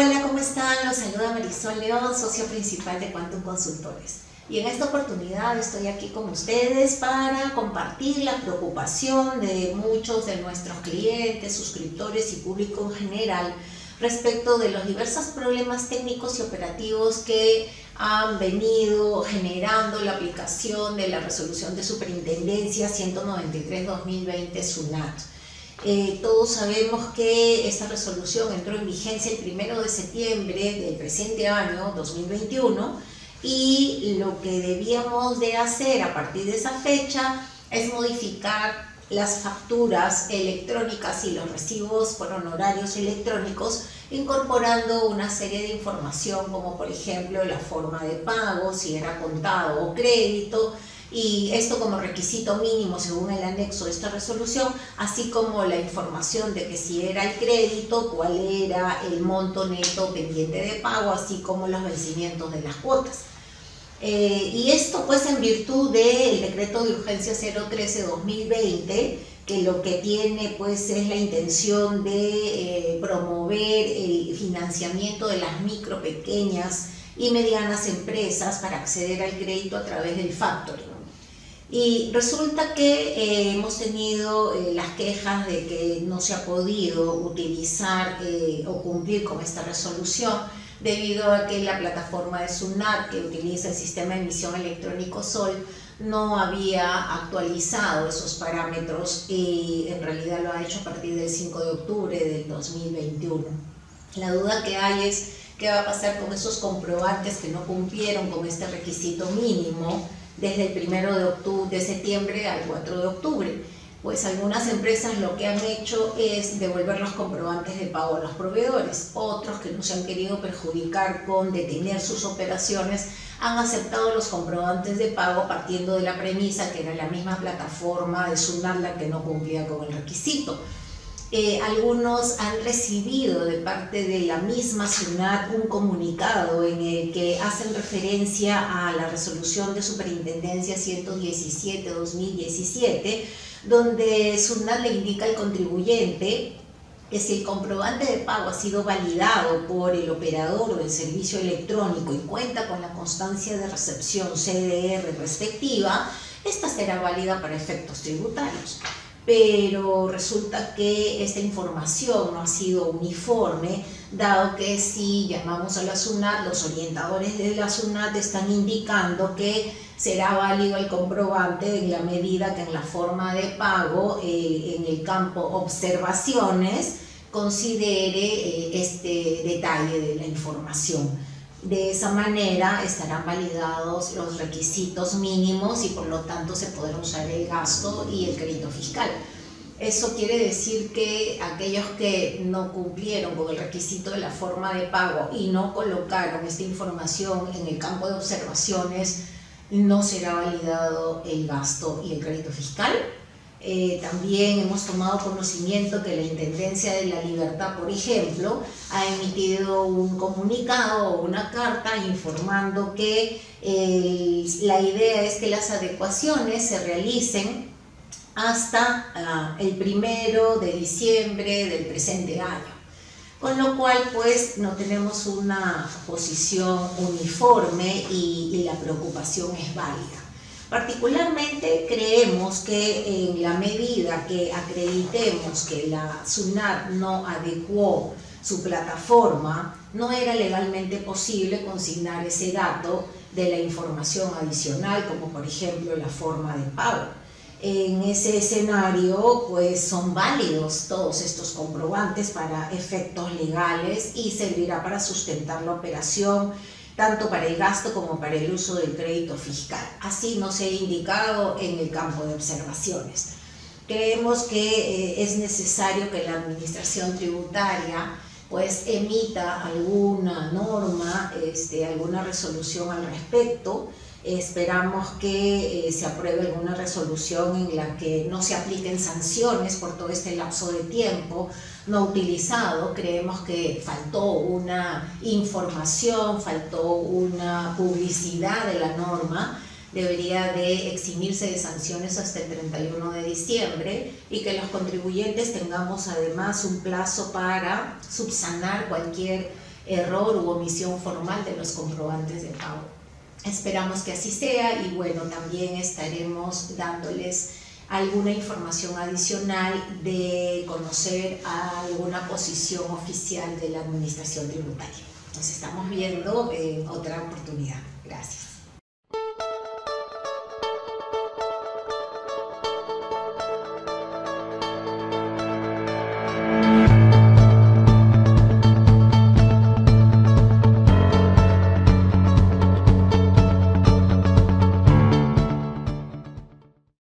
Hola, ¿cómo están? Los saluda Marisol León, socia principal de Quantum Consultores. Y en esta oportunidad estoy aquí con ustedes para compartir la preocupación de muchos de nuestros clientes, suscriptores y público en general respecto de los diversos problemas técnicos y operativos que han venido generando la aplicación de la resolución de superintendencia 193-2020 SUNAT. Eh, todos sabemos que esta resolución entró en vigencia el primero de septiembre del presente año 2021 y lo que debíamos de hacer a partir de esa fecha es modificar las facturas electrónicas y los recibos por honorarios electrónicos incorporando una serie de información como por ejemplo la forma de pago, si era contado o crédito, y esto como requisito mínimo según el anexo de esta resolución, así como la información de que si era el crédito, cuál era el monto neto pendiente de pago, así como los vencimientos de las cuotas. Eh, y esto pues en virtud del decreto de urgencia 013-2020, que lo que tiene pues es la intención de eh, promover el financiamiento de las micro, pequeñas y medianas empresas para acceder al crédito a través del factoring. Y resulta que eh, hemos tenido eh, las quejas de que no se ha podido utilizar eh, o cumplir con esta resolución debido a que la plataforma de SUNAT que utiliza el sistema de emisión electrónico SOL no había actualizado esos parámetros y en realidad lo ha hecho a partir del 5 de octubre del 2021. La duda que hay es qué va a pasar con esos comprobantes que no cumplieron con este requisito mínimo desde el primero de, octubre, de septiembre al 4 de octubre. Pues algunas empresas lo que han hecho es devolver los comprobantes de pago a los proveedores. Otros que no se han querido perjudicar con detener sus operaciones han aceptado los comprobantes de pago partiendo de la premisa que era la misma plataforma de Sunat la que no cumplía con el requisito. Eh, algunos han recibido de parte de la misma SUNAT un comunicado en el que hacen referencia a la resolución de superintendencia 117-2017, donde SUNAT le indica al contribuyente que si el comprobante de pago ha sido validado por el operador del servicio electrónico y cuenta con la constancia de recepción CDR respectiva, esta será válida para efectos tributarios pero resulta que esta información no ha sido uniforme, dado que si llamamos a la SUNAT, los orientadores de la SUNAT están indicando que será válido el comprobante en la medida que en la forma de pago, eh, en el campo observaciones, considere eh, este detalle de la información. De esa manera estarán validados los requisitos mínimos y por lo tanto se podrá usar el gasto y el crédito fiscal. Eso quiere decir que aquellos que no cumplieron con el requisito de la forma de pago y no colocaron esta información en el campo de observaciones, no será validado el gasto y el crédito fiscal. Eh, también hemos tomado conocimiento que la Intendencia de la Libertad, por ejemplo, ha emitido un comunicado o una carta informando que la idea es que las adecuaciones se realicen hasta ah, el primero de diciembre del presente año. Con lo cual, pues, no tenemos una posición uniforme y la preocupación es válida. Particularmente creemos que en la medida que acreditemos que la SUNAT no adecuó su plataforma, no era legalmente posible consignar ese dato de la información adicional, como por ejemplo la forma de pago. En ese escenario, pues son válidos todos estos comprobantes para efectos legales y servirá para sustentar la operación tanto para el gasto como para el uso del crédito fiscal. Así nos he indicado en el campo de observaciones. Creemos que eh, es necesario que la administración tributaria pues emita alguna norma, este, alguna resolución al respecto, Esperamos que eh, se apruebe alguna resolución en la que no se apliquen sanciones por todo este lapso de tiempo no utilizado. Creemos que faltó una información, faltó una publicidad de la norma. Debería de eximirse de sanciones hasta el 31 de diciembre y que los contribuyentes tengamos además un plazo para subsanar cualquier error u omisión formal de los comprobantes de pago. Esperamos que así sea y bueno, también estaremos dándoles alguna información adicional de conocer alguna posición oficial de la Administración Tributaria. Nos estamos viendo en otra oportunidad. Gracias.